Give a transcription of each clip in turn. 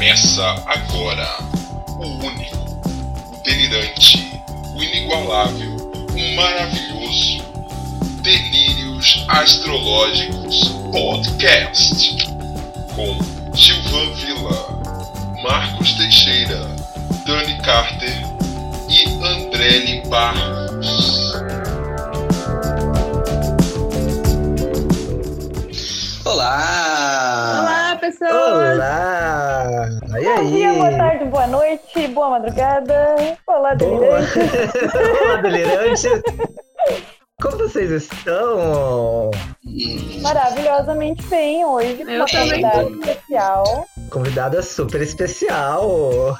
Começa agora o único, o delirante, o inigualável, o maravilhoso Delírios Astrológicos Podcast com Gilvan Villa, Marcos Teixeira, Dani Carter e Andrele Barros. Olá! Olá, pessoas! Olá! Bom aí? dia, boa tarde, boa noite, boa madrugada. Olá, Boa. delirante. Olá, delirantes! Como vocês estão? Maravilhosamente bem hoje, com Eu uma também convidada especial. Convidada super especial!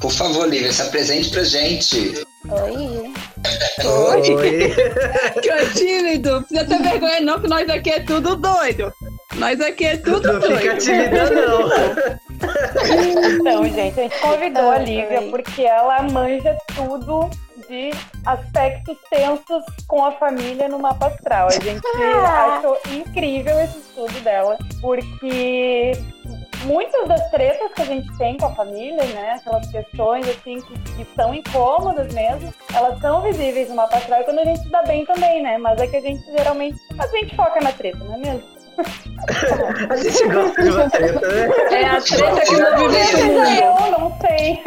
Por favor, Lívia, se apresente pra gente. Oi. Oi! Que tímido! Precisa ter vergonha não, que nós aqui é tudo doido. Nós aqui é tudo Não fica doido. tímida, não! Então, gente, a gente convidou a Lívia porque ela manja tudo de aspectos tensos com a família no mapa astral. A gente Ah. achou incrível esse estudo dela, porque muitas das tretas que a gente tem com a família, né, aquelas questões assim que, que são incômodas mesmo, elas são visíveis no mapa astral e quando a gente se dá bem também, né? Mas é que a gente geralmente a gente foca na treta, não é mesmo? A gente gosta de uma treta, né? É a treta que movimenta o mundo. Eu não sei.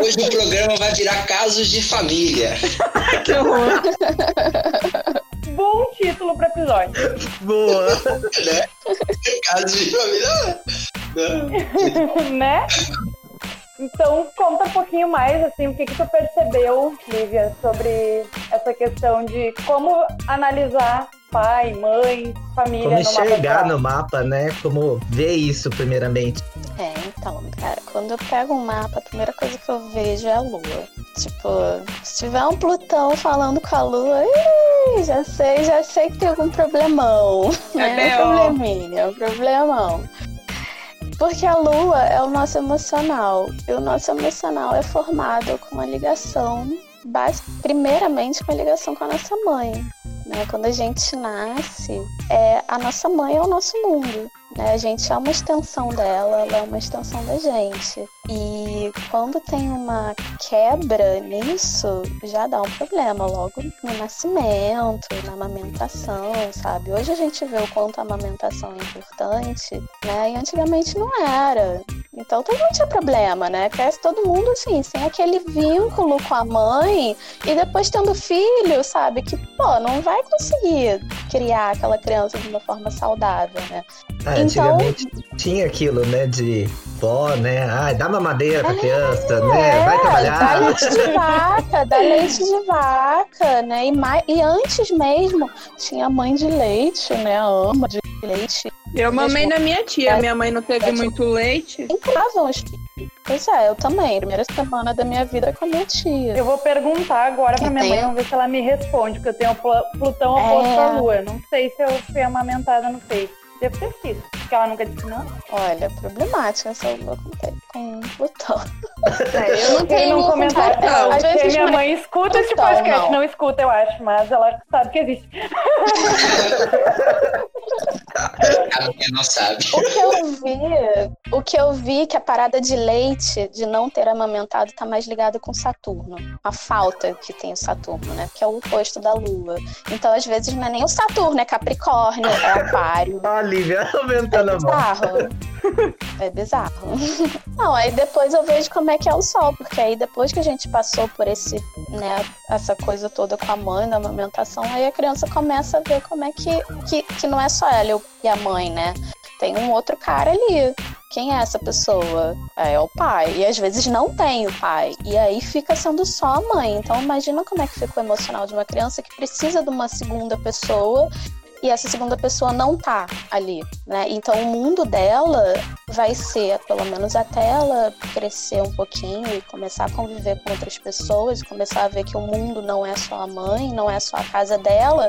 Hoje o programa vai virar casos de família. Que horror. Bom título para episódio. Boa! Né? Casos de família. Né? Então, conta um pouquinho mais, assim, o que, que tu percebeu, Lívia, sobre essa questão de como analisar pai, mãe, família Como no mapa enxergar no mapa, né? Como ver isso, primeiramente. É, então, cara, quando eu pego um mapa, a primeira coisa que eu vejo é a lua. Tipo, se tiver um Plutão falando com a lua, ih, já sei, já sei que tem algum problemão. É né? Um probleminha, um problemão. Porque a lua é o nosso emocional. E o nosso emocional é formado com uma ligação, primeiramente com a ligação com a nossa mãe. Né? Quando a gente nasce, é, a nossa mãe é o nosso mundo. Né? A gente é uma extensão dela, ela é uma extensão da gente. E quando tem uma quebra nisso, já dá um problema logo no nascimento, na amamentação, sabe? Hoje a gente vê o quanto a amamentação é importante, né? E antigamente não era. Então mundo tinha problema, né? Cresce todo mundo assim, sem aquele vínculo com a mãe e depois tendo filho, sabe? Que, pô, não vai conseguir criar aquela criança de uma forma saudável, né? Ah, Então- antigamente tinha aquilo, né? De vó, né? Ai, dá mamadeira pra É, criança, né? Vai Dá trabalhar. leite de vaca, dá leite de vaca, né? E, mais, e antes mesmo tinha mãe de leite, né? A ama de leite. Eu mamei na minha tia. Minha mãe não teve muito leite. Entravam os. Pois é, eu também. Primeira semana da minha vida com a minha tia. Eu vou perguntar agora pra minha mãe, vamos ver se ela me responde, porque eu tenho Plutão oposto É. à Lua. Não sei se eu fui amamentada no peito. Devo ter sido, porque ela nunca disse não. Olha, problemática essa lua com, Plutão. É, eu não tenho não comentar, Plutão. não, Às porque vezes minha é mãe escuta esse podcast, não. não escuta, eu acho, mas ela sabe que existe. A minha não sabe. O que eu vi, o que eu vi que a parada de leite, de não ter amamentado, tá mais ligado com Saturno. A falta que tem o Saturno, né? Que é o oposto da Lua. Então, às vezes, não é nem o Saturno, é Capricórnio, é Aquário. Ó, a Lívia É aumentando a mão. bizarro. É bizarro. Não, aí depois eu vejo como é que é o sol, porque aí depois que a gente passou por esse, né, essa coisa toda com a mãe, da amamentação, aí a criança começa a ver como é que, que, que não é só ela e a mãe, né? Tem um outro cara ali. Quem é essa pessoa? É, é o pai. E às vezes não tem o pai. E aí fica sendo só a mãe. Então imagina como é que fica o emocional de uma criança que precisa de uma segunda pessoa e essa segunda pessoa não tá ali, né? Então o mundo dela vai ser, pelo menos até ela crescer um pouquinho e começar a conviver com outras pessoas, começar a ver que o mundo não é só a mãe, não é só a casa dela,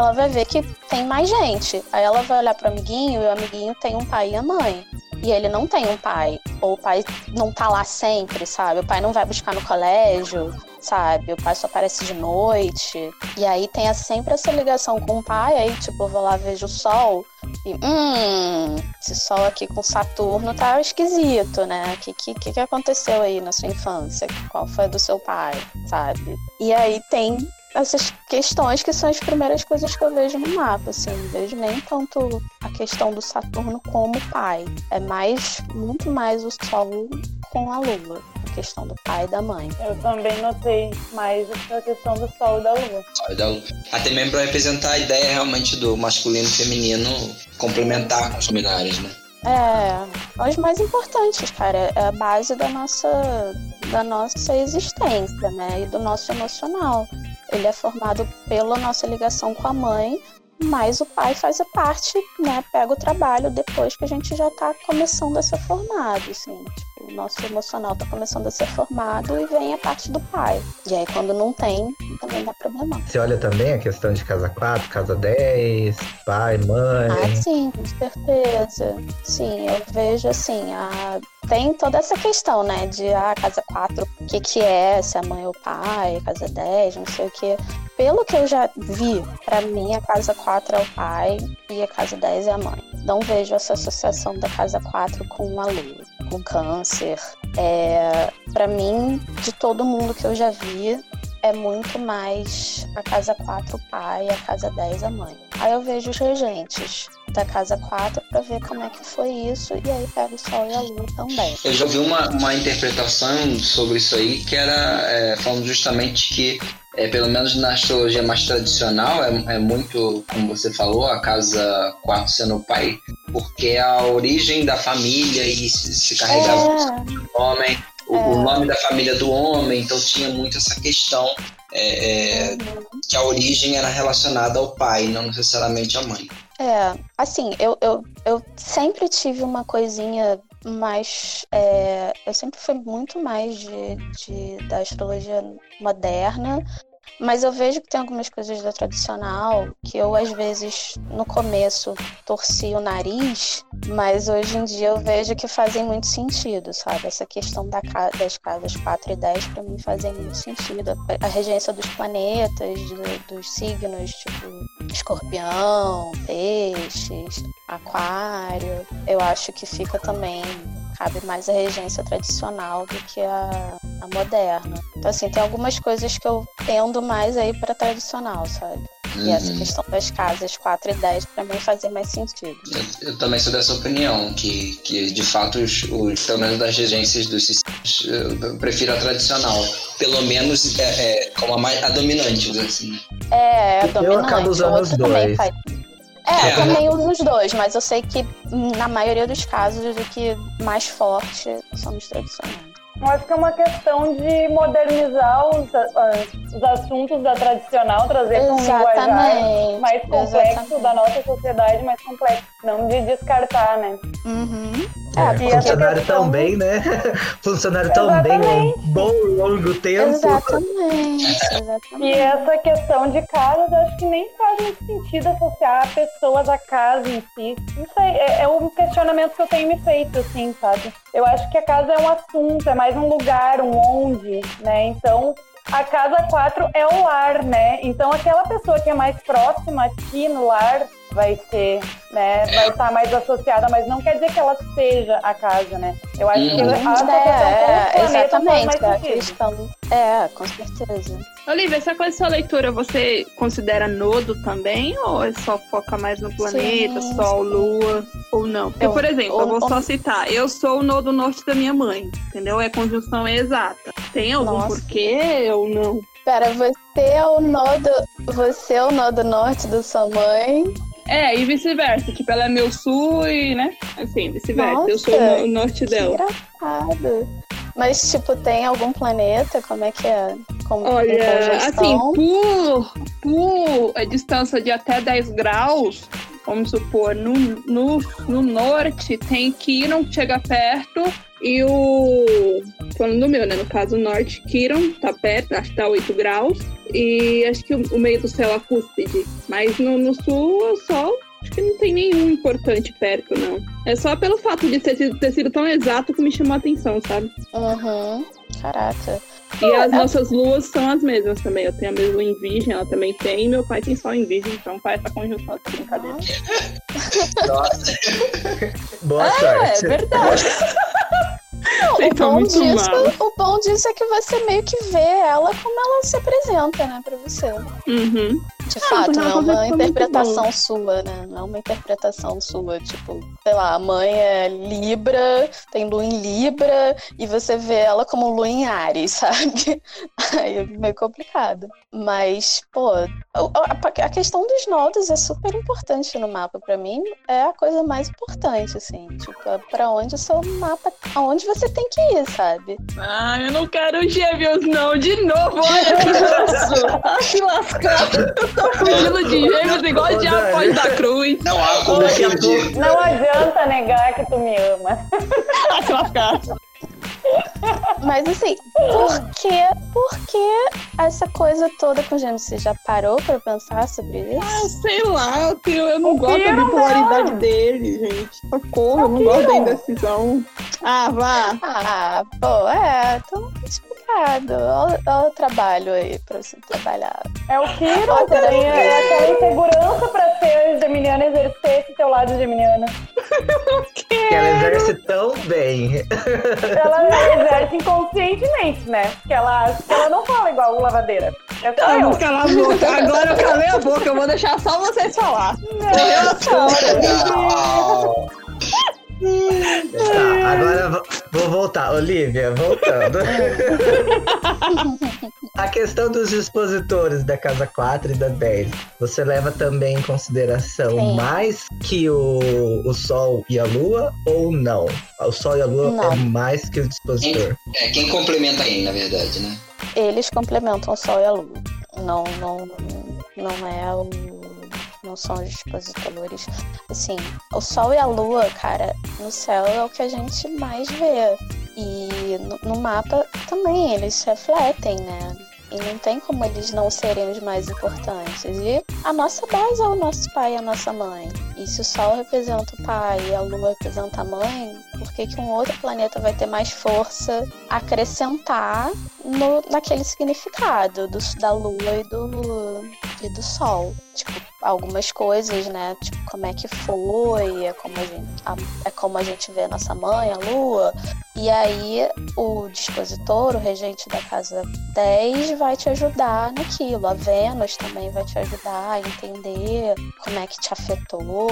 ela vai ver que tem mais gente. Aí ela vai olhar pro amiguinho e o amiguinho tem um pai e a mãe. E ele não tem um pai. Ou o pai não tá lá sempre, sabe? O pai não vai buscar no colégio, sabe? O pai só aparece de noite. E aí tem sempre essa ligação com o pai. Aí, tipo, eu vou lá, vejo o sol. e hum, esse sol aqui com Saturno tá esquisito, né? O que, que, que aconteceu aí na sua infância? Qual foi do seu pai, sabe? E aí tem essas questões que são as primeiras coisas que eu vejo no mapa, assim, não vejo nem tanto a questão do Saturno como pai. É mais, muito mais o Sol com a Lua, a questão do pai e da mãe. Eu também notei mais essa questão do Sol e da Lua. Sol e da Lua. Até mesmo para representar a ideia realmente do masculino e feminino complementar os binários, né? É, os mais importantes, cara, é a base da nossa, da nossa existência, né? E do nosso emocional. Ele é formado pela nossa ligação com a mãe, mas o pai faz a parte, né? Pega o trabalho depois que a gente já tá começando a ser formado, assim. Tipo, o nosso emocional tá começando a ser formado e vem a parte do pai. E aí, quando não tem, também dá problema. Você olha também a questão de casa 4, casa 10, pai, mãe. Ah, sim, com certeza. Sim, eu vejo assim, a... tem toda essa questão, né? De a ah, casa 4, o que, que é, se é mãe ou pai, casa 10, não sei o que. Pelo que eu já vi, para mim a casa 4 é o pai e a casa 10 é a mãe. Não vejo essa associação da casa 4 com a lua, com câncer. É, para mim, de todo mundo que eu já vi, é muito mais a casa 4 o pai e a casa 10 a mãe. Aí eu vejo os regentes da casa 4 para ver como é que foi isso e aí pega o sol e a lua também. Eu já vi uma, uma interpretação sobre isso aí que era é, falando justamente que é, pelo menos na astrologia mais tradicional, é, é, muito, como você falou, a casa 4 sendo o pai, porque é a origem da família e se, se carregava é. o homem, o, é. o, nome da família do homem, então tinha muito essa questão é, é, uhum. que a origem era relacionada ao pai, não necessariamente à mãe. É, assim, eu, eu, eu sempre tive uma coisinha mais. É, eu sempre fui muito mais de, de, da astrologia moderna, mas eu vejo que tem algumas coisas da tradicional que eu, às vezes, no começo, torci o nariz, mas hoje em dia eu vejo que fazem muito sentido, sabe? Essa questão da, das casas 4 e 10 para mim fazem muito sentido. A regência dos planetas, do, dos signos, tipo escorpião, peixes, aquário, eu acho que fica também cabe mais a regência tradicional do que a, a moderna. Então, assim, tem algumas coisas que eu tendo mais aí para tradicional, sabe? E uhum. essa questão das casas 4 e 10 para mim fazia mais sentido. Eu, eu, também sou dessa opinião, que, que de fato, os, os, pelo menos das regências dos sistemas, eu prefiro a tradicional. Pelo menos é, é como a, mais, a dominante, assim. É, a dominante. Eu acabo usando os dois. Faz... É, eu também uso os dois, mas eu sei que na maioria dos casos o que mais forte são os tradicionais. Eu acho que é uma questão de modernizar os, os assuntos da tradicional, trazer para um linguajar mais complexo Exatamente. da nossa sociedade, mais complexo, não de descartar, né? Uhum. É, é funcionário questão... tão bem, né? funcionário tão bem um bom longo tempo. Exatamente, exatamente. E essa questão de casas, acho que nem faz muito sentido associar pessoas à casa em si. Não sei, é, é um questionamento que eu tenho me feito, assim, sabe? Eu acho que a casa é um assunto, é mais um lugar, um onde, né? Então, a casa 4 é o lar, né? Então aquela pessoa que é mais próxima aqui no lar vai ser, né? Vai estar mais associada, mas não quer dizer que ela seja a casa, né? Eu acho uhum. que a é, é, exatamente, a questão. É, com certeza. Olivia, essa coisa da sua leitura você considera nodo também? Ou é só foca mais no planeta, sim, Sol. Lua? Ou não? Porque, eu, por exemplo, eu vou só citar, eu sou o nodo norte da minha mãe, entendeu? É conjunção exata. Tem algum Nossa. porquê ou não? Pera, você é o nodo. Você é o nodo norte da sua mãe. É, e vice-versa. Tipo, ela é meu sul e, né? Assim, vice-versa. Eu sou o norte dela. Engraçado. Mas, tipo, tem algum planeta? Como é que é? Como Olha, assim, por, por a distância de até 10 graus, vamos supor, no, no, no norte tem Quiron que chega perto e o. Falando do meu, né? No caso, o norte, Quiron, tá perto, acho que tá 8 graus. E acho que o, o meio do céu é a cúspide. Mas no, no sul é só Acho que não tem nenhum importante perto, não. É só pelo fato de ter sido, ter sido tão exato que me chamou a atenção, sabe? Uhum. Caraca. E as nossas luas são as mesmas também. Eu tenho a mesma em virgem, ela também tem, e meu pai tem sol em virgem, então faz essa conjunção de brincadeira. Nossa. Boa É, é sorte. verdade. Não, o, bom disso, o bom disso é que você meio que vê ela como ela se apresenta, né, pra você. Uhum. De Ah, fato, não é uma interpretação sua, né? Não é uma interpretação sua. Tipo, sei lá, a mãe é Libra, tem lua em Libra, e você vê ela como lua em Ares, sabe? Aí é meio complicado. Mas, pô, a, questão dos nodos é super importante no mapa. Pra mim, é a coisa mais importante, assim. Tipo, é pra onde o seu mapa. aonde você tem que ir, sabe? Ah, eu não quero gêmeos, não. De novo, olha que isso. Ah, tô fugindo de gêmeos igual o diabo pode da cruz. Não há como. Não adianta negar que tu me ama. Ah, se lascar. Mas assim, por que, por que essa coisa toda com gêmeos? Você já parou pra pensar sobre isso? Ah, sei lá, eu, tenho- eu não O gosto da bipolaridade dele, gente. Socorro, eu não gosto da indecisão. Ah, vá. Ah, pô, é, tá explicado. Olha, olha o trabalho aí pra você trabalhar. É o Kiro, Ó, também é aquela insegurança pra ser geminiana, exercer esse teu lado geminiana. Que ela exerce tão bem. Ela exerce inconscientemente, né? Porque ela acha que ela não fala igual lavadeira. É só Eu eu. calar a boca. Agora eu calei a boca, eu vou deixar só vocês falar. Tá, agora vo- vou voltar. Olivia, voltando. A questão dos dispositores da casa 4 e da 10, você leva também em consideração Sim. mais que o, o Sol e a Lua ou não? O Sol e a Lua Não. é mais que o dispositor. É, quem complementa quem, na verdade, né? Eles complementam o Sol e a Lua. Não, não, não é o. Não são os dispositores. Assim, o Sol e a Lua, cara, no céu é o que a gente mais vê. E no, no mapa também eles refletem, né? E não tem como eles não serem os mais importantes. E a nossa base é o nosso pai e a nossa mãe. E se o Sol representa o pai e a Lua representa a mãe, por que, que um outro planeta vai ter mais força a acrescentar no, naquele significado do, da Lua e do, e do Sol? Tipo, algumas coisas, né? Tipo, como é que foi, é como a gente, a- é como a gente vê a nossa mãe, a Lua. E aí o dispositor, o regente da casa 10, vai te ajudar naquilo. A Vênus também vai te ajudar a entender como é que te afetou.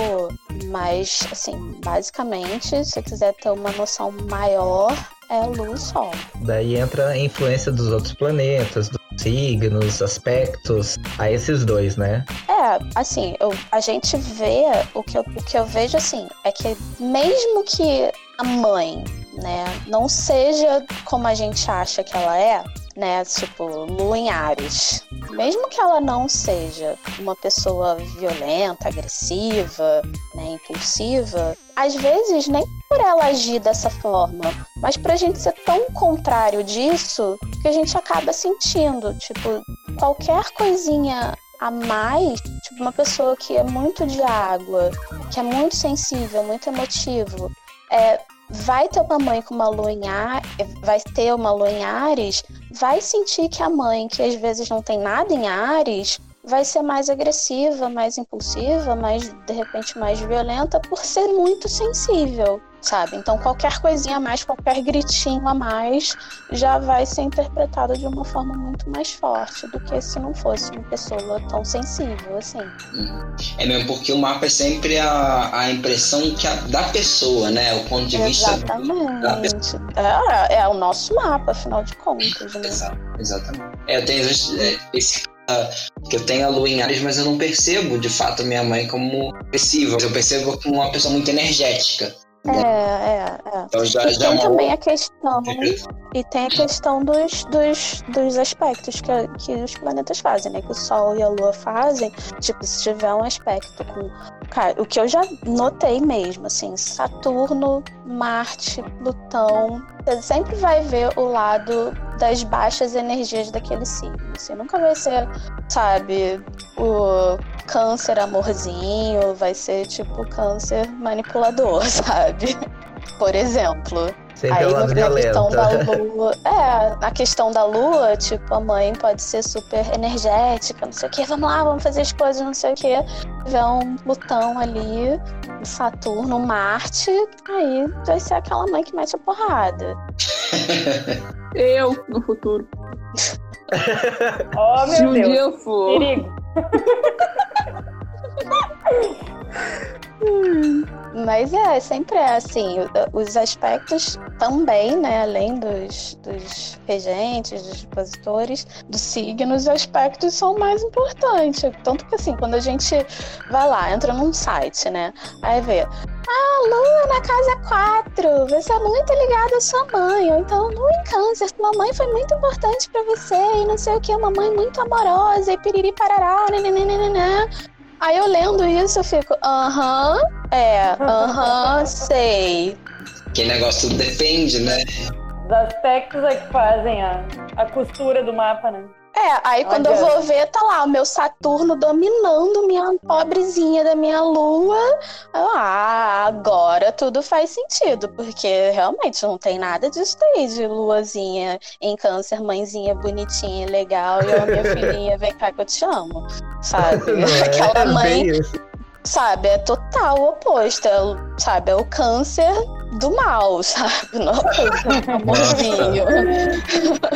Mas, assim, basicamente, se você quiser ter uma noção maior, é Lua e Sol. Daí entra a influência dos outros planetas, dos signos, aspectos, a esses dois, né? É, assim, eu, a gente vê, o que, eu, o que eu vejo assim, é que mesmo que a mãe, né, não seja como a gente acha que ela é, né, tipo, Lua em Ares, mesmo que ela não seja uma pessoa violenta, agressiva, né, impulsiva, às vezes nem por ela agir dessa forma, mas pra gente ser tão contrário disso, que a gente acaba sentindo, tipo, qualquer coisinha a mais, tipo, uma pessoa que é muito de água, que é muito sensível, muito emotivo, é, vai ter uma mãe com uma lua em Ar- vai ter uma lua em Ares, vai sentir que a mãe, que às vezes não tem nada em Ares, vai ser mais agressiva, mais impulsiva, mais de repente mais violenta por ser muito sensível, sabe? Então qualquer coisinha a mais, qualquer gritinho a mais já vai ser interpretado de uma forma muito mais forte do que se não fosse uma pessoa tão sensível assim. É mesmo porque o mapa é sempre a, a impressão que a- da pessoa, né? O ponto de vista. Exatamente. É, é o nosso mapa, afinal de contas, né? Exato, exatamente. É, eu tenho esse, que eu tenho a lua em Ares, mas eu não percebo de fato minha mãe como agressiva. Eu percebo como uma pessoa muito energética. É, é, é. Então já, E já é tem uma também a questão e tem a questão dos, dos, dos aspectos que, que os planetas fazem, né? Que o Sol e a Lua fazem. Tipo, se tiver um aspecto com. Cara, o que eu já notei mesmo, assim, Saturno, Marte, Plutão. Você sempre vai ver o lado das baixas energias daquele signo. Você nunca vai ser, sabe, o câncer amorzinho, vai ser tipo câncer manipulador, sabe? por exemplo. Sempre Aí é na questão da lua. É, na questão da lua, tipo, a mãe pode ser super energética, não sei o quê, vamos lá, vamos fazer as coisas, não sei o quê. Tiver um Plutão ali, um Saturno, um Marte, aí vai ser aquela mãe que mete a porrada. Eu, no futuro. Oh, Se meu um dia Deus. eu for. Perigo. Mas é, sempre é assim. Os aspectos também, né? Além dos, dos regentes, dos expositores, dos signos, os aspectos são mais importantes. Tanto que assim, quando a gente vai lá, entra num site, né? Aí vê. Ah, Lua na casa 4, você é muito ligado à sua mãe. Ou então, Lua em câncer, sua mãe foi muito importante pra você, e não sei o que, uma mãe muito amorosa, e piriri parará, nananana. Aí eu lendo isso, eu fico, aham, é, aham, sei. Que negócio tudo depende, né? Os aspectos é que fazem a, a costura do mapa, né? É, aí quando eu vou ver, tá lá o meu Saturno dominando minha pobrezinha da minha lua. Ah, agora tudo faz sentido, porque realmente não tem nada disso daí de luazinha em câncer, mãezinha bonitinha, legal, e a minha filhinha, vem cá que eu te amo, sabe? Não é Aquela mãe bem isso. Sabe, é total o oposto, é, o- sabe, é o câncer do mal, sabe, não é o amorzinho.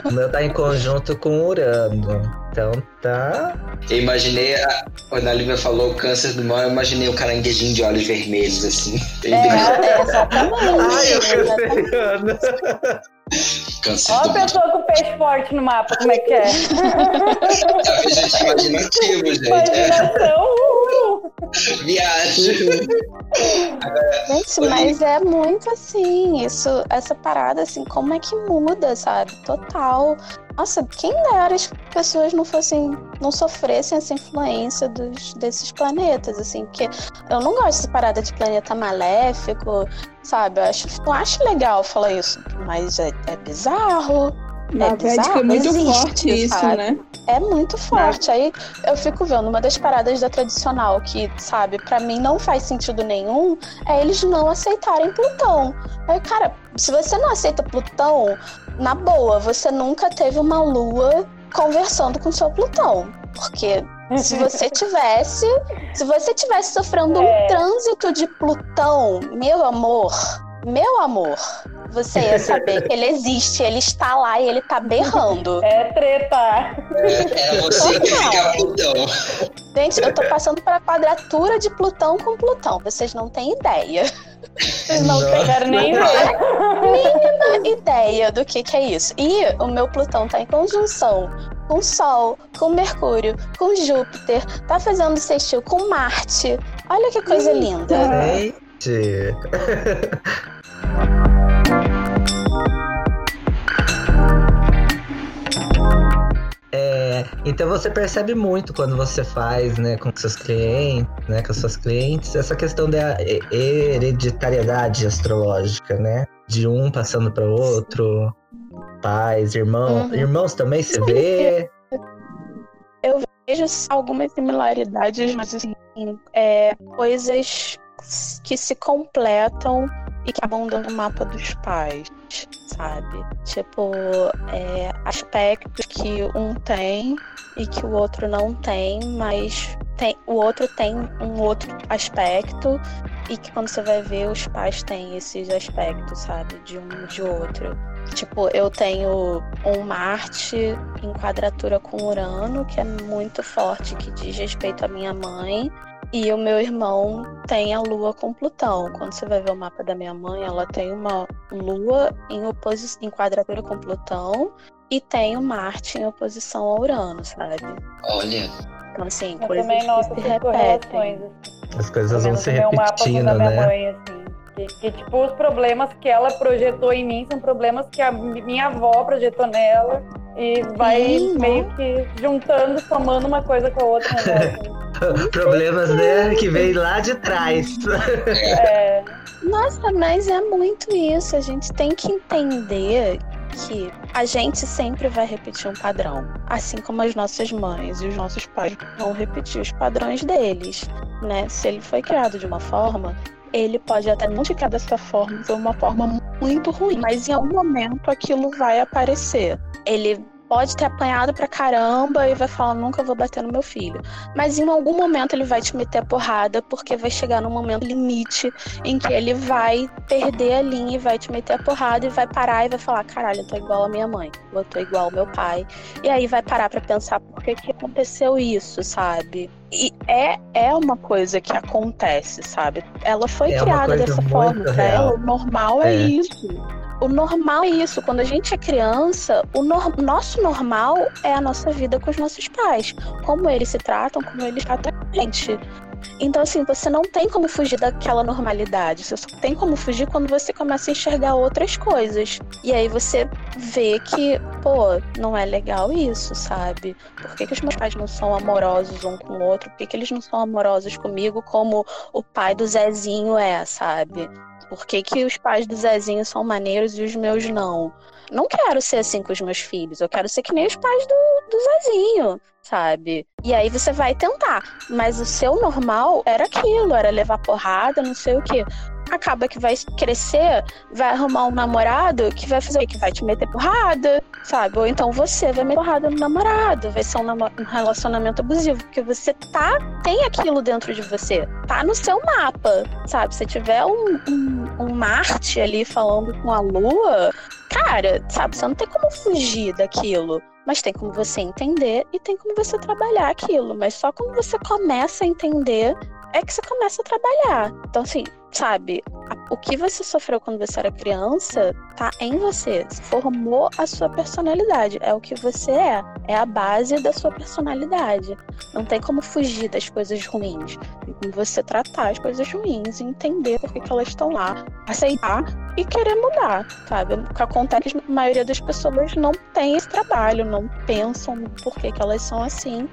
O meu tá em conjunto com Urano. Então tá. Eu imaginei, a, quando a Lívia falou câncer do mal, eu imaginei o caranguejinho de olhos vermelhos, assim. É, é exatamente. Ai, eu exatamente. canceriano. Câncer Ó a pessoa com peixe forte no mapa, como é que é? A gente imaginativo, gente. É, Imaginação. Viagem. Gente, mas é muito assim, isso, essa parada, assim, como é que muda, sabe? Total. Nossa, quem dera as pessoas não fossem, não sofressem essa influência dos, desses planetas, assim, porque eu não gosto dessa parada de planeta maléfico, sabe? Eu acho, não acho legal falar isso, mas é, é bizarro. Na É é muito existe, forte isso, sabe? né? É muito forte. Aí eu fico vendo uma das paradas da tradicional que, sabe, pra mim não faz sentido nenhum, é eles não aceitarem Plutão. Aí, cara, se você não aceita Plutão, na boa, você nunca teve uma lua conversando com seu Plutão. Porque se você tivesse, se você tivesse sofrendo um É. trânsito de Plutão, meu amor, meu amor, você ia saber que ele existe, ele está lá e ele tá berrando. É treta. Era você que fica Plutão. Gente, eu tô passando para a quadratura de Plutão com Plutão. Vocês não têm ideia. Vocês não têm Quero nem ver. mínima ideia do que, que é isso. E o meu Plutão tá em conjunção com Sol, com Mercúrio, com Júpiter, tá fazendo sextil com Marte. Olha que coisa linda. Gente. É, então você percebe muito quando você faz, né, com seus clientes, né, com suas clientes, essa questão da he- hereditariedade astrológica, né? De um passando para o outro, pais, irmãos, Uhum. irmãos também se vê. Vejo algumas similaridades, mas assim, é, coisas que se completam e que acabam dando o mapa dos pais, sabe? Tipo, é, aspectos que um tem e que o outro não tem, mas tem, o outro tem um outro aspecto e que quando você vai ver, os pais têm esses aspectos, sabe? De um de outro. Tipo, eu tenho um Marte em quadratura com Urano, que é muito forte, que diz respeito à minha mãe. E o meu irmão tem a Lua com Plutão. Quando você vai ver o mapa da minha mãe, ela tem uma Lua em, oposi- em quadratura com Plutão e tem o Marte em oposição a Urano, sabe? Olha, Então, assim, Eu coisas também noto que se repetem. assim. As coisas vão se mapa repetindo, da minha né? mãe, assim. Que, que, tipo, os problemas que ela projetou em mim são problemas que a minha avó projetou nela. E vai Sim, meio que juntando, somando uma coisa com a outra. Né? Problemas, né, que vem lá de trás. É, Nossa, mas é muito isso. A gente tem que entender que a gente sempre vai repetir um padrão. Assim como as nossas mães e os nossos pais vão repetir os padrões deles, né? Se ele foi criado de uma forma, ele pode até não ficar dessa forma, de uma forma muito ruim, mas em algum momento aquilo vai aparecer. Ele pode ter apanhado pra caramba e vai falar, nunca vou bater no meu filho. Mas em algum momento ele vai te meter a porrada, porque vai chegar num momento limite em que ele vai perder a linha e vai te meter a porrada e vai parar e vai falar, caralho, eu tô igual a minha mãe, eu tô igual ao meu pai. E aí vai parar para pensar por que, que aconteceu isso, sabe? E é, é uma coisa que acontece, sabe? Ela foi É criada dessa forma. Pra real. ela, o normal é, É. isso. O normal é isso. Quando a gente é criança, o nosso normal é a nossa vida com os nossos pais. Como eles se tratam, como eles tratam a gente. Então, assim, você não tem como fugir daquela normalidade. Você só tem como fugir quando você começa a enxergar outras coisas. E aí você vê que, pô, não é legal isso, sabe? Por que, que os meus pais não são amorosos um com o outro? Por que, que eles não são amorosos comigo como o pai do Zezinho é, sabe? Por que, que os pais do Zezinho são maneiros e os meus não? Não quero ser assim com os meus filhos. Eu quero ser que nem os pais do, do Zezinho, sabe? E aí você vai tentar. Mas o seu normal era aquilo, era levar porrada, não sei o quê. Acaba que vai crescer, vai arrumar um namorado que vai fazer? Que vai te meter porrada, sabe? Ou então você vai meter porrada no namorado, vai ser um, um relacionamento abusivo, porque você tá, tem aquilo dentro de você, tá no seu mapa, sabe? Se tiver um, um, um Marte ali falando com a Lua, cara, sabe? Você não tem como fugir daquilo. Mas tem como você entender e tem como você trabalhar aquilo. Mas só quando você começa a entender é que você começa a trabalhar. Então, assim, sabe, o que você sofreu quando você era criança tá em você. Formou a sua personalidade. É o que você é. É a base da sua personalidade. Não tem como fugir das coisas ruins. Tem como você tratar as coisas ruins entender por que, que elas estão lá. Aceitar e querer mudar, sabe? O que acontece é que a maioria das pessoas não tem esse trabalho, não pensam no porquê que elas são assim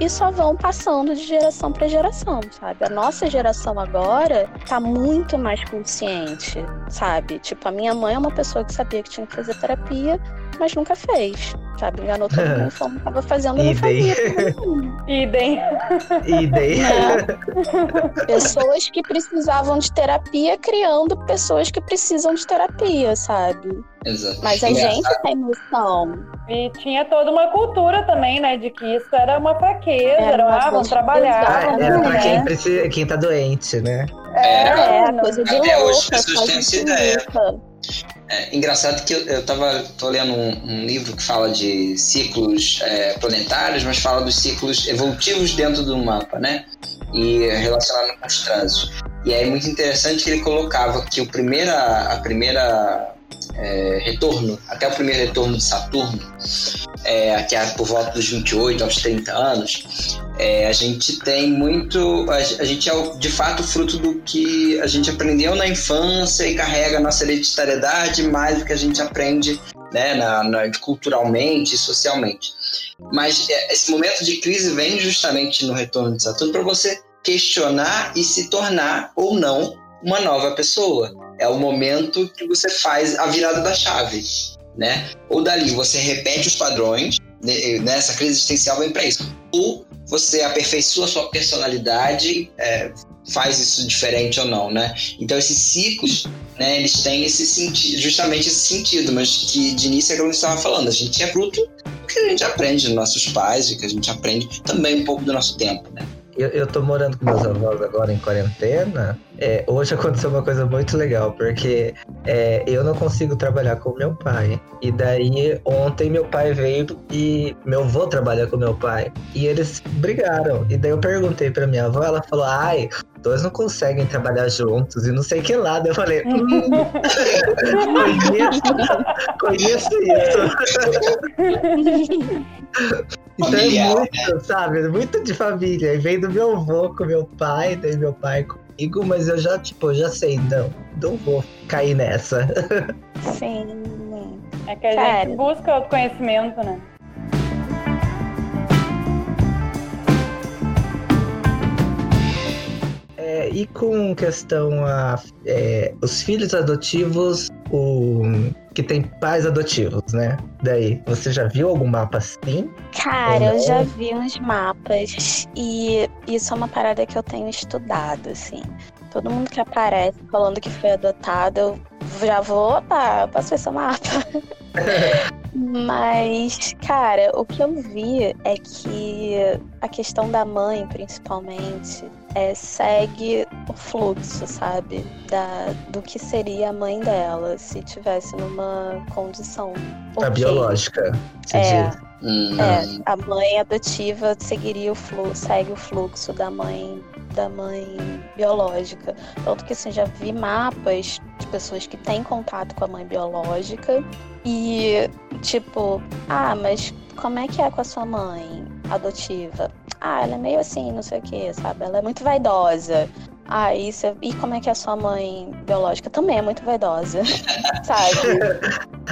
e só vão passando de geração para geração, sabe? A nossa geração agora tá muito mais consciente, sabe? Tipo, a minha mãe é uma pessoa que sabia que tinha que fazer terapia, mas nunca fez, sabe? Enganou todo mundo, falando que tava fazendo e não Idem. Idem. Idem. Pessoas que precisavam de terapia criando pessoas que precisam de terapia, sabe? Exato. Mas a Engraçado. gente tem noção. E tinha toda uma cultura também, né? De que isso era uma fraqueza, Era era, uma ah, vamos trabalhar. Ah, era pra né? quem, precisa, quem tá doente, né? É, É, não- coisa de Até hoje louca, as pessoas só têm essa gente ideia. louca. É engraçado que eu, eu tava tô lendo um, um livro que fala de ciclos é, planetários, mas fala dos ciclos evolutivos dentro do mapa, né? E relacionado com os trânsitos. E é muito interessante que ele colocava que o primeira, a primeira é, retorno, até o primeiro retorno de Saturno, é, que é por volta dos 28 aos 30 anos, é, a gente tem muito. A, a gente é de fato fruto do que a gente aprendeu na infância e carrega a nossa hereditariedade mais do que a gente aprende né, na, na- culturalmente e socialmente. Mas é, esse momento de crise vem justamente no retorno de Saturno para você questionar e se tornar ou não uma nova pessoa. É o momento que você faz a virada da chave, né? Ou dali você repete os padrões, né, nessa crise existencial vem para isso. Ou você aperfeiçoa sua personalidade, é, faz isso diferente ou não, né? Então esses ciclos, né, eles têm esse sentido, justamente esse sentido, mas que de início é que gente estava falando, a gente é fruto do que a gente aprende dos nossos pais, e que a gente aprende também um pouco do nosso tempo, né? Eu, eu tô morando com meus avós agora em quarentena. É, hoje aconteceu uma coisa muito legal, porque é, eu não consigo trabalhar com meu pai. E daí, ontem meu pai veio e meu avô trabalha com meu pai. E eles brigaram. E daí eu perguntei pra minha avó, ela falou: ai, dois não conseguem trabalhar juntos e não sei que. Daí eu falei: hum, conheço, conheço isso. Então é muito, sabe? Muito de família. E vem do meu avô com meu pai, daí meu pai comigo, mas eu já, tipo, eu já sei, não, não vou cair nessa. Sim. É que a Sério. gente busca autoconhecimento, né? É, e com questão a é, os filhos adotivos, o que tem pais adotivos, né? Daí, você já viu algum mapa assim? Cara, eu já vi uns mapas e isso é uma parada que eu tenho estudado, assim. Todo mundo que aparece falando que foi adotado, eu já vou, opa, posso ver seu mapa? Mas, cara, o que eu vi é que a questão da mãe, principalmente, é, segue o fluxo, sabe? Da, do que seria a mãe dela se tivesse numa condição. A biológica. É. Hum. É, a mãe adotiva seguiria o fluxo, segue o fluxo da mãe da mãe biológica. Tanto que assim, já vi mapas de pessoas que têm contato com a mãe biológica e tipo, ah, mas como é que é com a sua mãe adotiva? Ah, ela é meio assim, não sei o que, sabe? Ela é muito vaidosa. Ah, isso. E como é que a sua mãe biológica também é muito vaidosa, sabe?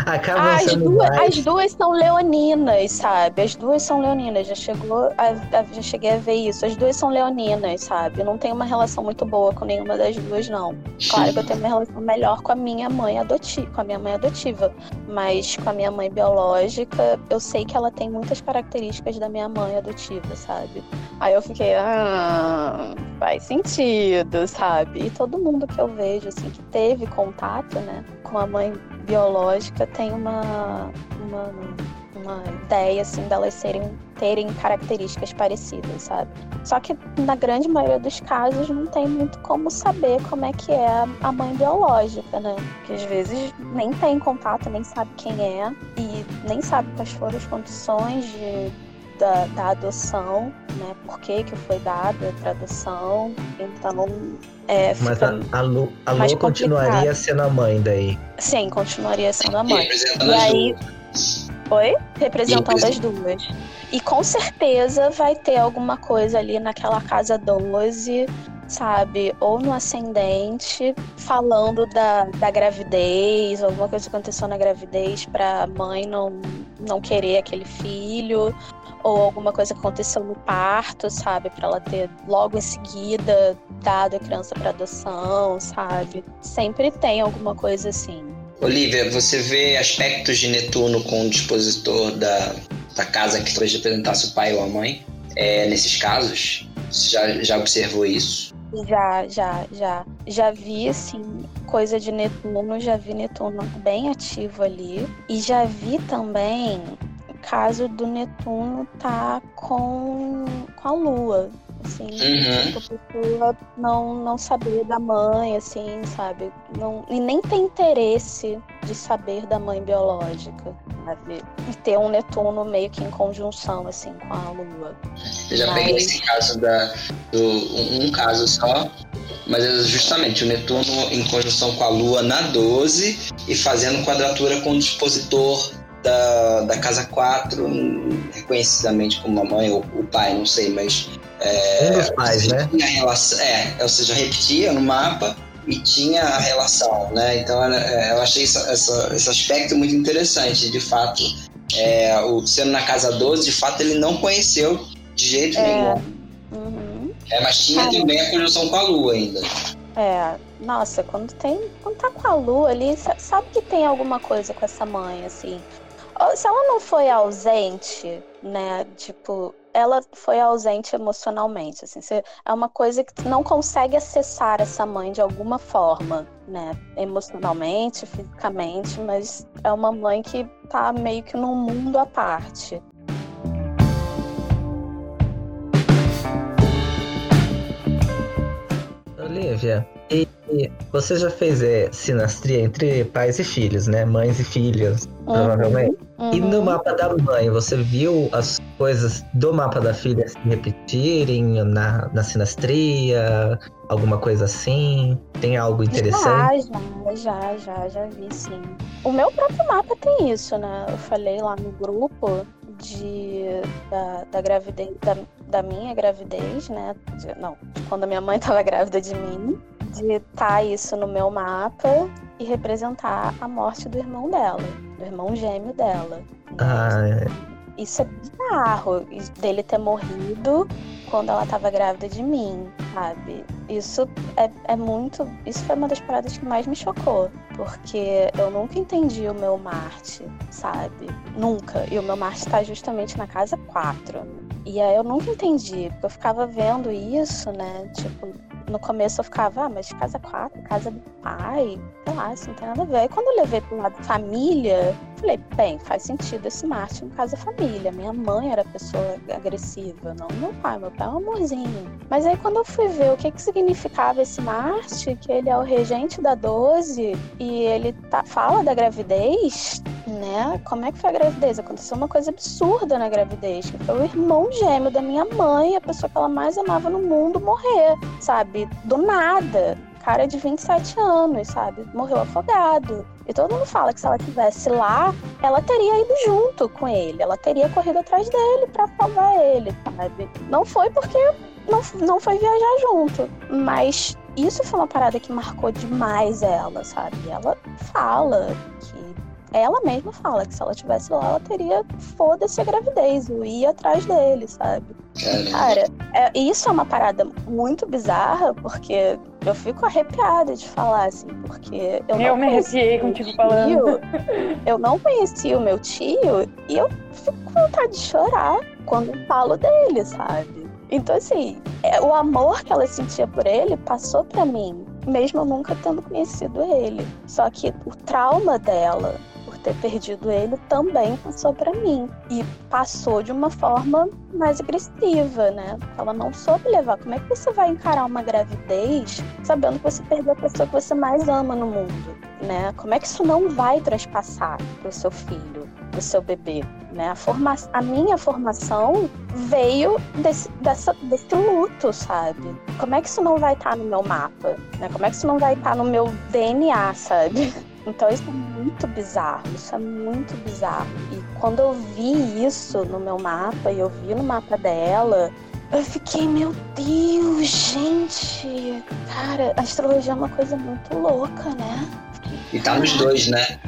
Acaba as, duas, mais... as duas são leoninas, sabe? As duas são leoninas. Já chegou, a, a, já cheguei a ver isso. As duas são leoninas, sabe? Eu não tenho uma relação muito boa com nenhuma das duas, não. Claro que eu tenho uma relação melhor com a minha mãe adotiva, com a minha mãe adotiva, mas com a minha mãe biológica, eu sei que ela tem muitas características da minha mãe adotiva, sabe? Aí eu fiquei, ah, faz sentido, sabe? E todo mundo que eu vejo, assim, que teve contato, né, com a mãe biológica tem uma, uma, uma ideia, assim, delas serem, terem características parecidas, sabe? Só que na grande maioria dos casos não tem muito como saber como é que é a mãe biológica, né? Que às vezes nem tem contato, nem sabe quem é e nem sabe quais foram as condições de da, da adoção, né? Por que, que foi dada para adoção. Então, é, Mas a, a Lu, a Lu continuaria sendo a mãe daí? Sim, continuaria sendo a mãe. E aí. Oi? Representando as duas. E com certeza vai ter alguma coisa ali naquela casa 12 sabe? Ou no ascendente, falando da, da gravidez, alguma coisa que aconteceu na gravidez para a mãe não, não querer aquele filho, ou alguma coisa que aconteceu no parto, sabe? Para ela ter logo em seguida dado a criança para adoção, sabe? Sempre tem alguma coisa assim. Olivia, você vê aspectos de Netuno com o dispositor da, da casa que talvez representasse o pai ou a mãe? É, nesses casos? Você já, já observou isso? Já, já, já. Já vi, assim, coisa de Netuno, já vi Netuno bem ativo ali. E já vi também caso do Netuno tá com, com a Lua. Assim, uhum. a pessoa não, não saber da mãe, assim, sabe? Não, e nem tem interesse de saber da mãe biológica, sabe? E ter um Netuno meio que em conjunção, assim, com a Lua. Eu já mas... peguei esse caso da, do, um, um caso só, mas é justamente o Netuno em conjunção com a Lua na 12 e fazendo quadratura com o dispositor da, da casa 4, reconhecidamente como a mãe ou o pai, não sei, mas. É, um dos pais, né? Relação, é, ou seja, repetia no mapa e tinha a relação, né? Então é, eu achei essa, essa, esse aspecto muito interessante, de fato. É, o, sendo na casa 12, de fato, ele não conheceu de jeito é. nenhum. Uhum. É, mas tinha também a conjunção com a lua ainda. É, nossa, quando tem. Quando tá com a lua ali, sabe que tem alguma coisa com essa mãe, assim se ela não foi ausente, né? Tipo, ela foi ausente emocionalmente, assim, é uma coisa que não consegue acessar essa mãe de alguma forma, né? Emocionalmente, fisicamente, mas é uma mãe que tá meio que num mundo à parte. Olivia, e você já fez é, sinastria entre pais e filhos, né? Mães e filhos, uhum. provavelmente. Uhum. E no mapa da mãe, você viu as coisas do mapa da filha se repetirem na, na sinastria? Alguma coisa assim? Tem algo interessante? Já, já, já, já vi sim. O meu próprio mapa tem isso, né? Eu falei lá no grupo de, da, da gravidez, da, da minha gravidez, né? De, não, de quando a minha mãe estava grávida de mim de estar isso no meu mapa e representar a morte do irmão dela, do irmão gêmeo dela. Ah, é. Isso é bizarro, dele ter morrido quando ela estava grávida de mim, sabe? Isso é, é muito. Isso foi uma das paradas que mais me chocou. Porque eu nunca entendi o meu Marte, sabe? Nunca. E o meu Marte está justamente na casa 4 E aí eu nunca entendi, porque eu ficava vendo isso, né? Tipo, no começo eu ficava, ah, mas casa quatro, casa do pai, sei lá, isso não tem nada a ver. Aí quando eu levei pro lado família, falei, bem, faz sentido esse Marte casa família. Minha mãe era pessoa agressiva, não meu pai, meu pai é um amorzinho. Mas aí quando eu fui ver o que que significava esse Marte, que ele é o regente da 12 e ele tá, fala da gravidez, né? Como é que foi a gravidez? Aconteceu uma coisa absurda na gravidez, que foi o irmão gêmeo da minha mãe, a pessoa que ela mais amava no mundo, morrer, sabe? Do nada. Cara de 27 anos, sabe? Morreu afogado. E todo mundo fala que se ela estivesse lá, ela teria ido junto com ele. Ela teria corrido atrás dele para salvar ele, sabe? Não foi porque não, não foi viajar junto. Mas isso foi uma parada que marcou demais ela, sabe? Ela fala que ela mesma fala que se ela tivesse lá, ela teria foda-se a gravidez, eu ia atrás dele, sabe? Caramba. Cara, é, isso é uma parada muito bizarra, porque eu fico arrepiada de falar, assim, porque eu, Eu não me arrepiei contigo falando. Eu não conhecia o meu tio e eu fico com vontade de chorar quando falo dele, sabe? Então, assim, é, o amor que ela sentia por ele passou pra mim, mesmo eu nunca tendo conhecido ele. Só que o trauma dela ter perdido ele também passou pra mim. E passou de uma forma mais agressiva, né? Ela não soube levar. Como é que você vai encarar uma gravidez sabendo que você perdeu a pessoa que você mais ama no mundo, né? Como é que isso não vai transpassar pro seu filho, pro seu bebê, né? A, forma... a minha formação veio desse, dessa, desse luto, sabe? Como é que isso não vai estar no meu mapa, né? Como é que isso não vai estar no meu DNA, sabe? Então isso é muito bizarro, isso é muito bizarro. E quando eu vi isso no meu mapa e eu vi no mapa dela, eu fiquei, meu Deus, gente! Cara, a astrologia é uma coisa muito louca, né? E tá nos dois, né?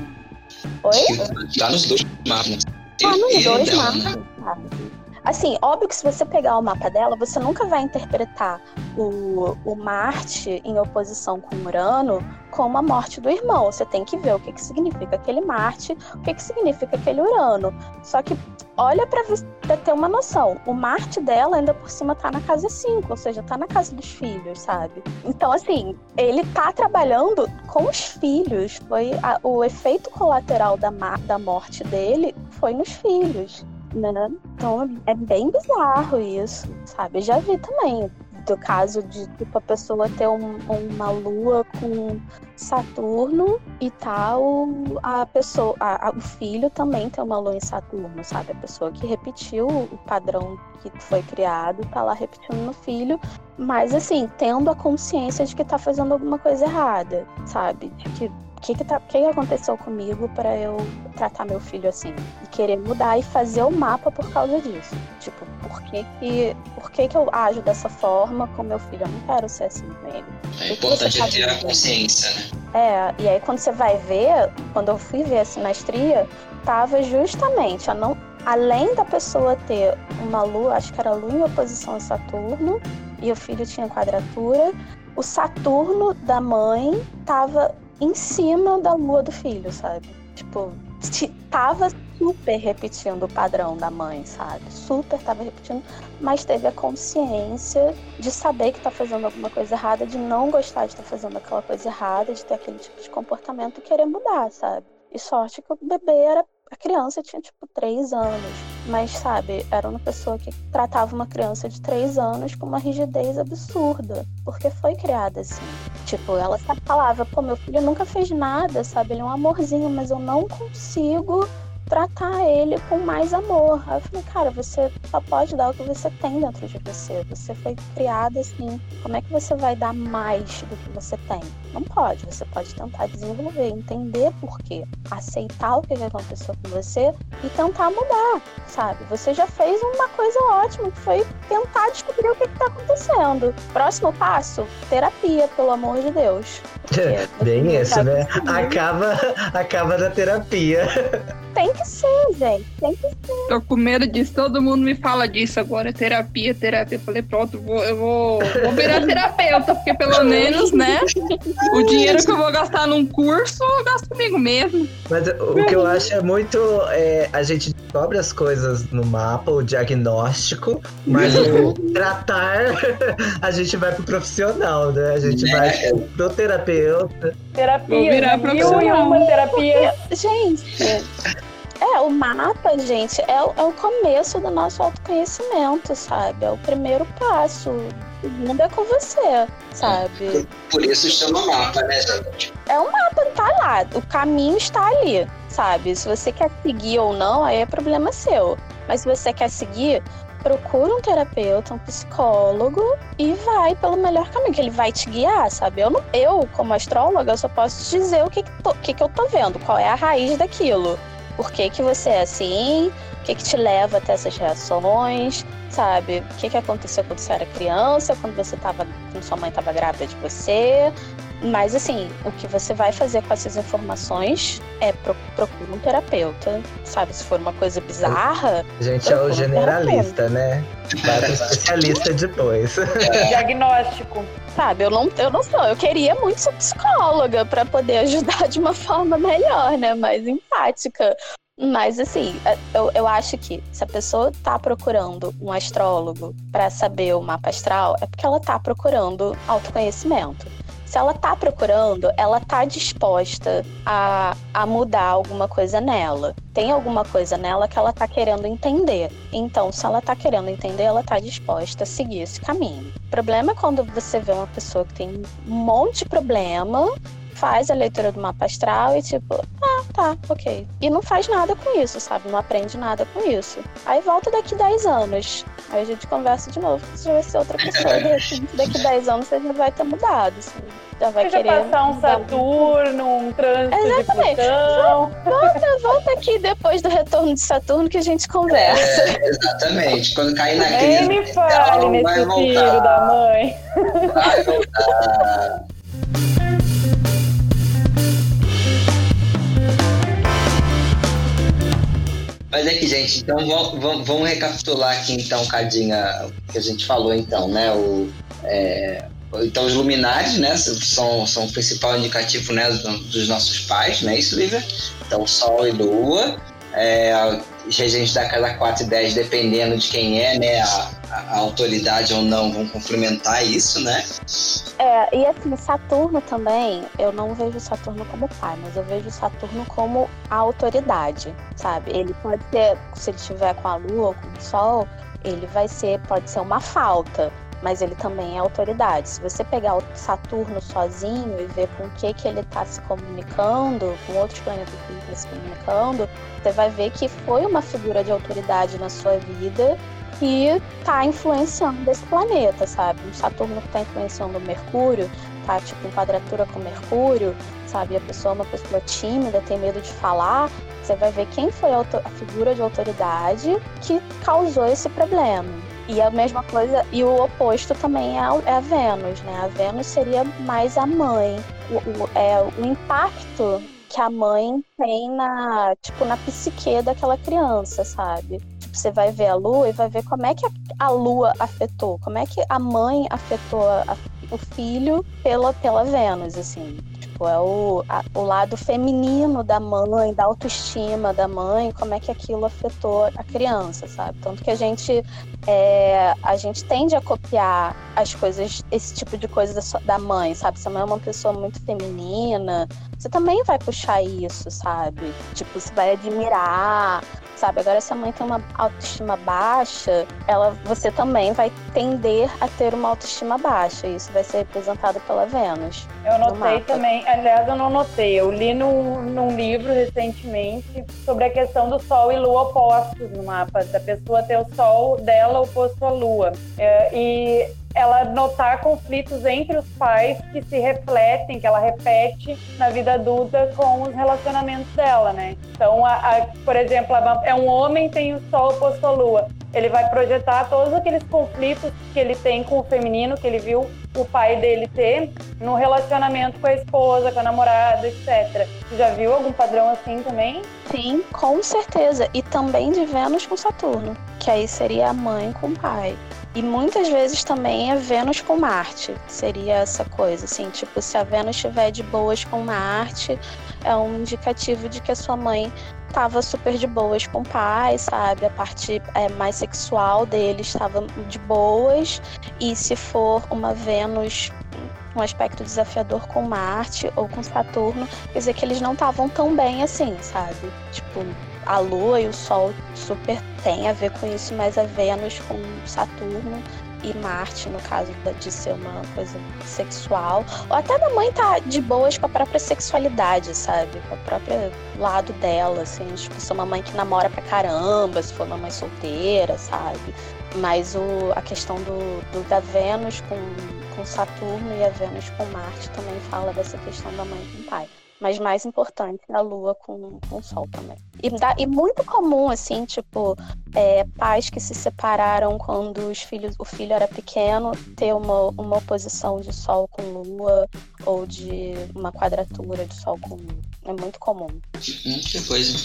Oi? Tá nos dois mapas. Tá nos dois mapas, sabe? Assim, óbvio que se você pegar o mapa dela, você nunca vai interpretar o, o Marte em oposição com Urano como a morte do irmão. Você tem que ver o que, que significa aquele Marte, o que, que significa aquele Urano. Só que olha pra ter uma noção. O Marte dela ainda por cima tá na casa 5, ou seja, tá na casa dos filhos, sabe? Então, assim, ele tá trabalhando com os filhos. Foi a- o efeito colateral da, da morte dele foi nos filhos né? Então é bem bizarro isso, sabe? Já vi também do caso de tipo, a pessoa ter um- uma lua com Saturno e tal, a pessoa, a- a- o filho também tem uma lua em Saturno, sabe? A pessoa que repetiu o padrão que foi criado tá lá repetindo no filho, mas assim, tendo a consciência de que tá fazendo alguma coisa errada, sabe? De que que, que, tá, o que que aconteceu comigo para eu tratar meu filho assim? E querer mudar e fazer o mapa por causa disso. Tipo, por que, que, por que, que eu ajo dessa forma com meu filho? Eu não quero ser assim com ele. É importante é ter a consciência, né? É, e aí quando você vai ver, quando eu fui ver a sinastria, tava justamente, a não, além da pessoa ter uma lua, acho que era lua em oposição a Saturno, e o filho tinha quadratura, o Saturno da mãe tava em cima da lua do filho, sabe? Tipo, ti- tava super repetindo o padrão da mãe, sabe? Super tava repetindo, mas teve a consciência de saber que tá fazendo alguma coisa errada, de não gostar de estar fazendo aquela coisa errada, de ter aquele tipo de comportamento e querer mudar, sabe? E sorte que o bebê era. A criança tinha tipo três anos. Mas, sabe, era uma pessoa que tratava uma criança de três anos com uma rigidez absurda. Porque foi criada assim. Tipo, ela falava, pô, meu filho nunca fez nada, sabe? Ele é um amorzinho, mas eu não consigo tratar ele com mais amor. Aí eu falei, cara, você só pode dar o que você tem dentro de você. Você foi criada assim. Como é que você vai dar mais do que você tem? Não pode. Você pode tentar desenvolver, entender por quê, aceitar o que aconteceu com você e tentar mudar, sabe? Você já fez uma coisa ótima, que foi tentar descobrir o que está acontecendo. Próximo passo, terapia, pelo amor de Deus. Bem isso, tá né? Acaba, acaba na terapia. Tem que ser, gente. Tem que Tô com medo disso, todo mundo me fala disso agora, terapia, terapia. Eu falei, pronto, vou, eu vou, vou virar terapeuta, porque pelo menos, né? O dinheiro que eu vou gastar num curso, eu gasto comigo mesmo. Mas o que eu acho é muito. é, a gente descobre as coisas no mapa, o diagnóstico, mas o tratar, a gente vai pro profissional, né? A gente É. vai pro terapeuta. Terapia, Vou virar né? mil e uma terapia. Gente, é, o mapa, gente, é, o- é o começo do nosso autoconhecimento, sabe? É o primeiro passo. O mundo é com você, sabe? Por isso chama mapa, né, gente? É um mapa, tá lá. O caminho está ali, sabe? Se você quer seguir ou não, aí é problema seu. Mas se você quer seguir, procura um terapeuta, um psicólogo e vai pelo melhor caminho, que ele vai te guiar, sabe? Eu, não, eu como astróloga, só posso te dizer o que, que, tô- que, que eu tô vendo, qual é a raiz daquilo. Por que, que você é assim? O que, que te leva até essas reações? Sabe? O que, que aconteceu quando você era criança, quando você tava. quando sua mãe estava grávida de você? Mas assim, o que você vai fazer com essas informações é pro, procura um terapeuta, sabe? Se for uma coisa bizarra, A gente é o Procura um generalista, né? Vai pro especialista depois. Diagnóstico. sabe? Eu não, eu não sou. Eu queria muito ser psicóloga para poder ajudar de uma forma melhor, né? Mais empática. Mas assim, eu, eu acho que se a pessoa tá procurando um astrólogo para saber o mapa astral, é porque ela tá procurando autoconhecimento. Se ela tá procurando, ela tá disposta a, a mudar alguma coisa nela. Tem alguma coisa nela que ela tá querendo entender. Então, se ela tá querendo entender, ela tá disposta a seguir esse caminho. O problema é quando você vê uma pessoa que tem um monte de problema, faz a leitura do mapa astral e tipo, ah, tá, ok. E não faz nada com isso, sabe? Não aprende nada com isso. Aí volta daqui 10 anos. Aí a gente conversa de novo, você já vai ser outra pessoa. De repente, daqui 10 anos você já vai ter mudado, assim. Já vai Deixa querer. passar um Saturno, um trânsito Exatamente. de. Volta, volta aqui depois do retorno de Saturno que a gente conversa. É, exatamente. Quando cair na Nem crise, me fale nesse filho da mãe. vai voltar. Mas é que, gente, então vamos, vamos- recapitular aqui então, Cadinha, o que a gente falou então, né? O, é, então os luminares, né, são, são o principal indicativo né, do- dos nossos pais, não é isso, Lívia? Então Sol e Lua, é, os regentes da casa 4 e 10, dependendo de quem é, né, a, a- autoridade ou não, vão complementar isso, né? É, e assim, Saturno também, eu não vejo Saturno como pai, mas eu vejo Saturno como a autoridade, sabe? Ele pode ser, se ele estiver com a Lua ou com o Sol, ele vai ser, pode ser uma falta, mas ele também é autoridade. Se você pegar o Saturno sozinho e ver com o que, que ele está se comunicando, com outros planetas que ele está se comunicando, você vai ver que foi uma figura de autoridade na sua vida que tá influenciando esse planeta, sabe? Um Saturno que tá influenciando o Mercúrio, tá tipo em quadratura com Mercúrio, sabe? A pessoa é uma pessoa tímida, tem medo de falar. Você vai ver quem foi a, a figura de autoridade que causou esse problema. E a mesma coisa, e o oposto também é a, é a Vênus, né? A Vênus seria mais a mãe. O, o- é, o impacto que a mãe tem na, tipo, na psique daquela criança, sabe? Tipo, você vai ver a lua e vai ver como é que a, lua afetou, como é que a mãe afetou a- a- o filho pela, pela Vênus, assim. Tipo, é o, a- o lado feminino da mãe, da autoestima da mãe, como é que aquilo afetou a criança, sabe? Tanto que a gente é, a gente tende a copiar as coisas, esse tipo de coisa da, mãe, sabe? Se a mãe é uma pessoa muito feminina, você também vai puxar isso, sabe? Tipo, você vai admirar, sabe? Agora, se a mãe tem uma autoestima baixa, ela, você também vai tender a ter uma autoestima baixa. E isso vai ser representado pela Vênus. Eu No notei também, aliás, eu não notei, eu li num, num livro recentemente sobre a questão do Sol e Lua opostos no mapa, da pessoa ter o Sol dela oposto à Lua. É, e ela notar conflitos entre os pais que se refletem, que ela repete na vida adulta com os relacionamentos dela, né? Então, a, a- por exemplo, a- é um homem tem o Sol oposto à Lua. Ele vai projetar todos aqueles conflitos que ele tem com o feminino, que ele viu o pai dele ter no relacionamento com a esposa, com a namorada, etc. Você já viu algum padrão assim também? Sim, com certeza. E também de Vênus com Saturno, que aí seria a mãe com o pai. E muitas vezes também é Vênus com Marte. Seria essa coisa, assim, tipo, se a Vênus estiver de boas com Marte, é um indicativo de que a sua mãe estava super de boas com o pai, sabe? A parte é, mais sexual dele estava de boas. E se for uma Vênus um aspecto desafiador com Marte ou com Saturno, quer dizer que eles não estavam tão bem assim, sabe? Tipo, a Lua e o Sol super tem a ver com isso, mas a Vênus com Saturno e Marte, no caso de ser uma coisa sexual, ou até da mãe tá de boas com a própria sexualidade, sabe? Com o próprio lado dela, assim, tipo, se uma mãe que namora pra caramba, se for uma mãe solteira, sabe? Mas o, a questão do, do da Vênus com, com Saturno e a Vênus com Marte também fala dessa questão da mãe com o pai mas mais importante a lua com, com o sol também. E, dá, e muito comum, assim, tipo, é, pais que se separaram quando os filhos, o filho era pequeno, ter uma, uma oposição de sol com lua ou de uma quadratura de sol com lua. É muito comum. Hum, que coisa.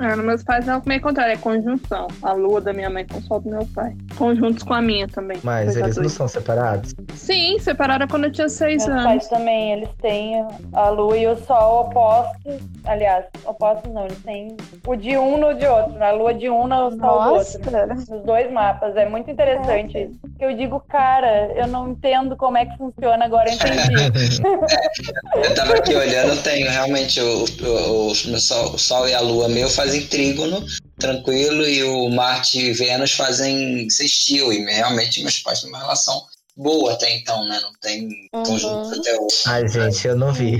É, nos meus pais é meio contrário, é conjunção. A lua da minha mãe com o sol do meu pai. Conjuntos com a minha também. Mas eles não são separados? Sim, separaram quando eu tinha seis Meus anos. pais também, eles têm a lua e o sol opostos. Aliás, opostos não, eles têm o de um no de outro. A lua de um no sol Nossa! do outro. Nos dois mapas. É muito interessante isso. Eu digo, cara, eu não entendo como é que funciona, agora entendi. Eu tava aqui olhando, tenho realmente o, o, o, o sol, o Sol e a Lua meu fazem trígono, tranquilo, e o Marte e Vênus fazem sextil. E realmente meus pais têm uma relação boa até então, né? Não tem Uhum. até hoje. Ai, gente, eu não vi.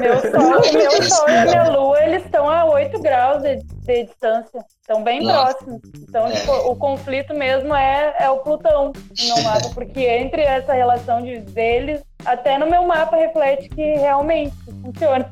meu sol, meu sol e a minha lua, eles estão a 8 graus de, de distância. Estão bem Nossa. próximos. Então, É. tipo, o conflito mesmo é, é o Plutão no mapa, porque entre essa relação de, deles, até no meu mapa reflete que realmente funciona.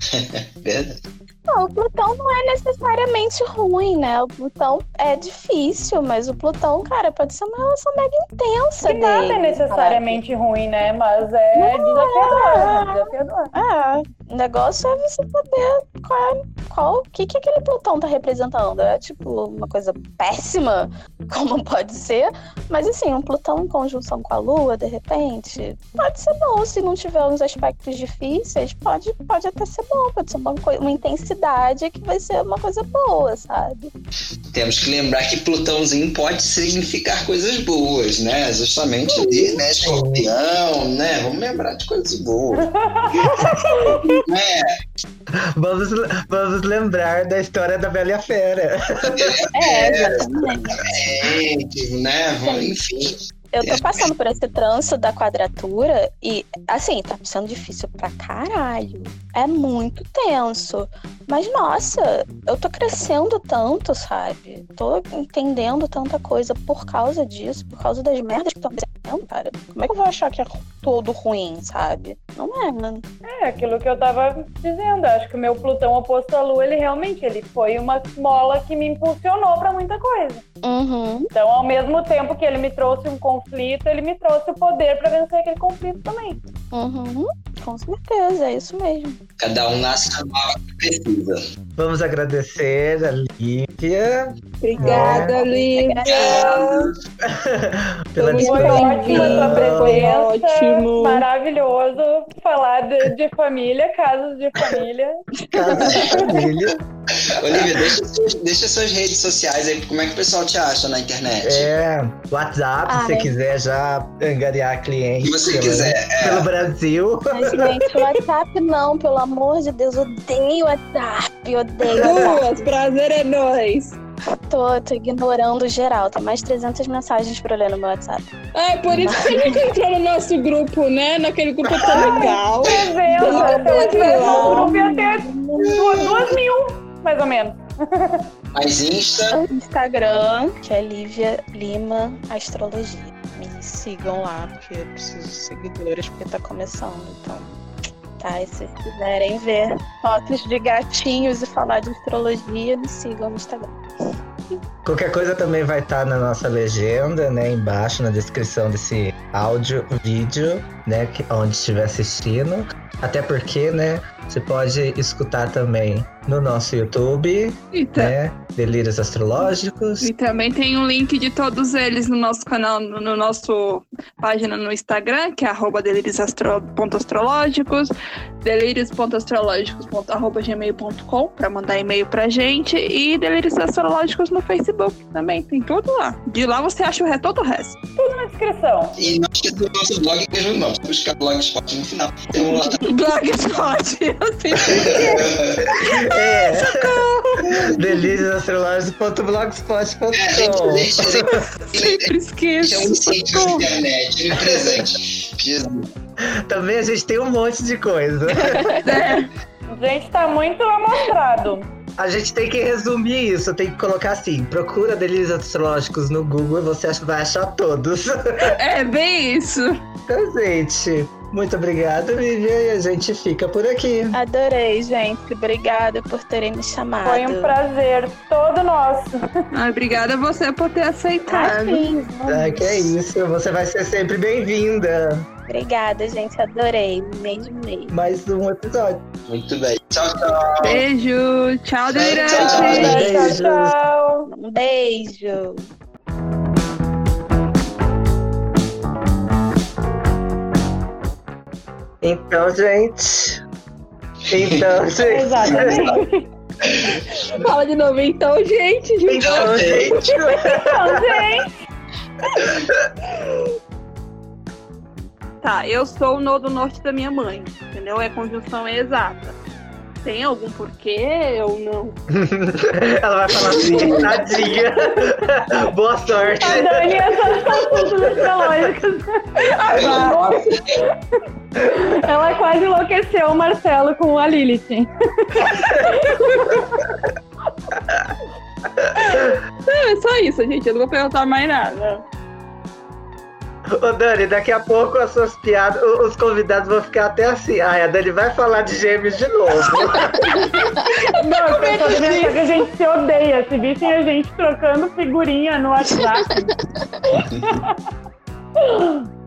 Verdade. Não, o Plutão não é necessariamente ruim, né? O Plutão é difícil, mas o Plutão, cara, pode ser uma relação mega intensa Que nada dele, é necessariamente ruim, né? Mas é desafiador, é desafiador. É, o negócio é você saber qual, é- qual, o que, que aquele Plutão tá representando. É tipo uma coisa péssima, como pode ser, mas assim, um Plutão em conjunção com a Lua, de repente, pode ser bom. Se não tiver uns aspectos difíceis, pode, pode até ser bom, pode ser uma, uma intensidade que vai ser uma coisa boa, sabe? Temos que lembrar que Plutãozinho pode significar coisas boas, né? Justamente ali, né? Escorpião, né? Vamos lembrar de coisas boas. é, Vamos, vamos lembrar da história da Bela e a Fera. É, exatamente. é, né? Vamos, enfim. Eu tô passando por esse trânsito da quadratura e, assim, tá sendo difícil pra caralho. É muito tenso. Mas, nossa, eu tô crescendo tanto, sabe? Tô entendendo tanta coisa por causa disso, por causa das merdas que estão acontecendo, cara. Como é que eu vou achar que é todo ruim, sabe? Não é, né? É aquilo que eu tava dizendo. Acho que o meu Plutão oposto à Lua, ele realmente ele foi uma mola que me impulsionou pra muita coisa. Uhum. Então, ao mesmo tempo que ele me trouxe um conflito, ele me trouxe o poder pra vencer aquele conflito também. Uhum. Com certeza, é isso mesmo. Cada um nasce na bala que precisa. Vamos agradecer a Lívia Obrigada, Lívia. pela Foi ótima a sua presença. Ótimo. Maravilhoso falar de, de família, casos de família. Casa de Família. Olivia, deixa, suas- deixa suas redes sociais aí, como é que o pessoal te acha na internet? É, WhatsApp, se você Ai. quiser já angariar O clientes. que você quiser. é. Pelo Brasil. Mas, gente, WhatsApp não, pelo amor de Deus, odeio WhatsApp, odeio WhatsApp. Duas, prazer é nós. Tô, tô ignorando geral, tem mais 300 mensagens pra eu ler no meu WhatsApp. É, por isso que você nunca entrou no nosso grupo, né? Naquele grupo tão legal. 300, se eu duas, duas mil, mais ou menos. Mais Insta. Instagram, que é Lívia Lima Astrologia. Me sigam lá, porque eu preciso de seguidores, porque tá começando, então. Tá, e se vocês quiserem ver fotos de gatinhos e falar de astrologia, me sigam no Instagram. Qualquer coisa também vai estar na nossa legenda, né? Embaixo na descrição desse áudio, vídeo, né? que- Onde estiver assistindo. Até porque, né? Você pode escutar também no nosso YouTube, E, né? Delírios Astrológicos. e também tem um link de todos eles no nosso canal, no, no nosso página no Instagram, que é arroba delírios.astrológicos, delírios.astrológicos.gmail.com para mandar e-mail pra gente e Delírios Astrológicos no Facebook também, tem tudo lá. De lá você acha o re- todo o resto. Na descrição. E não esqueça do nosso blog mesmo, não. Buscar blogspot no final. Tem um lá. Blogspot, assim. É. Delíriosastrológicos.blogspot.com Gente, Sempre Isso é esqueço. um incêndio na internet, um presente. Jesus. Também a gente tem um monte de coisa. É, Gente, tá muito amostrado. A gente tem que resumir isso, tem que colocar assim: procura delírios astrológicos no Google e você vai achar todos. é bem isso. Então, gente, muito obrigado, Vivian, e a gente fica por aqui. Adorei, gente. Obrigada por terem me chamado. Foi um prazer todo nosso. Ai, obrigada a você por ter aceitado. Assim, Ah, que é isso, você vai ser sempre bem-vinda. Obrigada, gente. Adorei. Mesmo, mesmo. Mais um episódio. Muito bem. Tchau, tchau. Beijo. Tchau, delirante. tchau, tchau. Beijos. tchau, tchau. Um beijo. Então, gente. Então, gente. Exatamente. Fala de novo, então, gente. Então, gente. Então, gente. Tá, eu sou o nodo norte da minha mãe, entendeu? É conjunção exata. Tem algum porquê ou não? Ela vai falar assim, tadinha. Boa sorte. A Dani essas assuntos astrológicos. Ela quase enlouqueceu o Marcelo com a Lilith. Não, é só isso, gente. Eu não vou perguntar mais nada. Ô, Dani, daqui a pouco as suas piadas, os convidados vão ficar até assim. Ai, a Dani vai falar de gêmeos de novo. Não, pessoas devem achar que a gente se odeia. Se vissem a gente trocando figurinha no WhatsApp.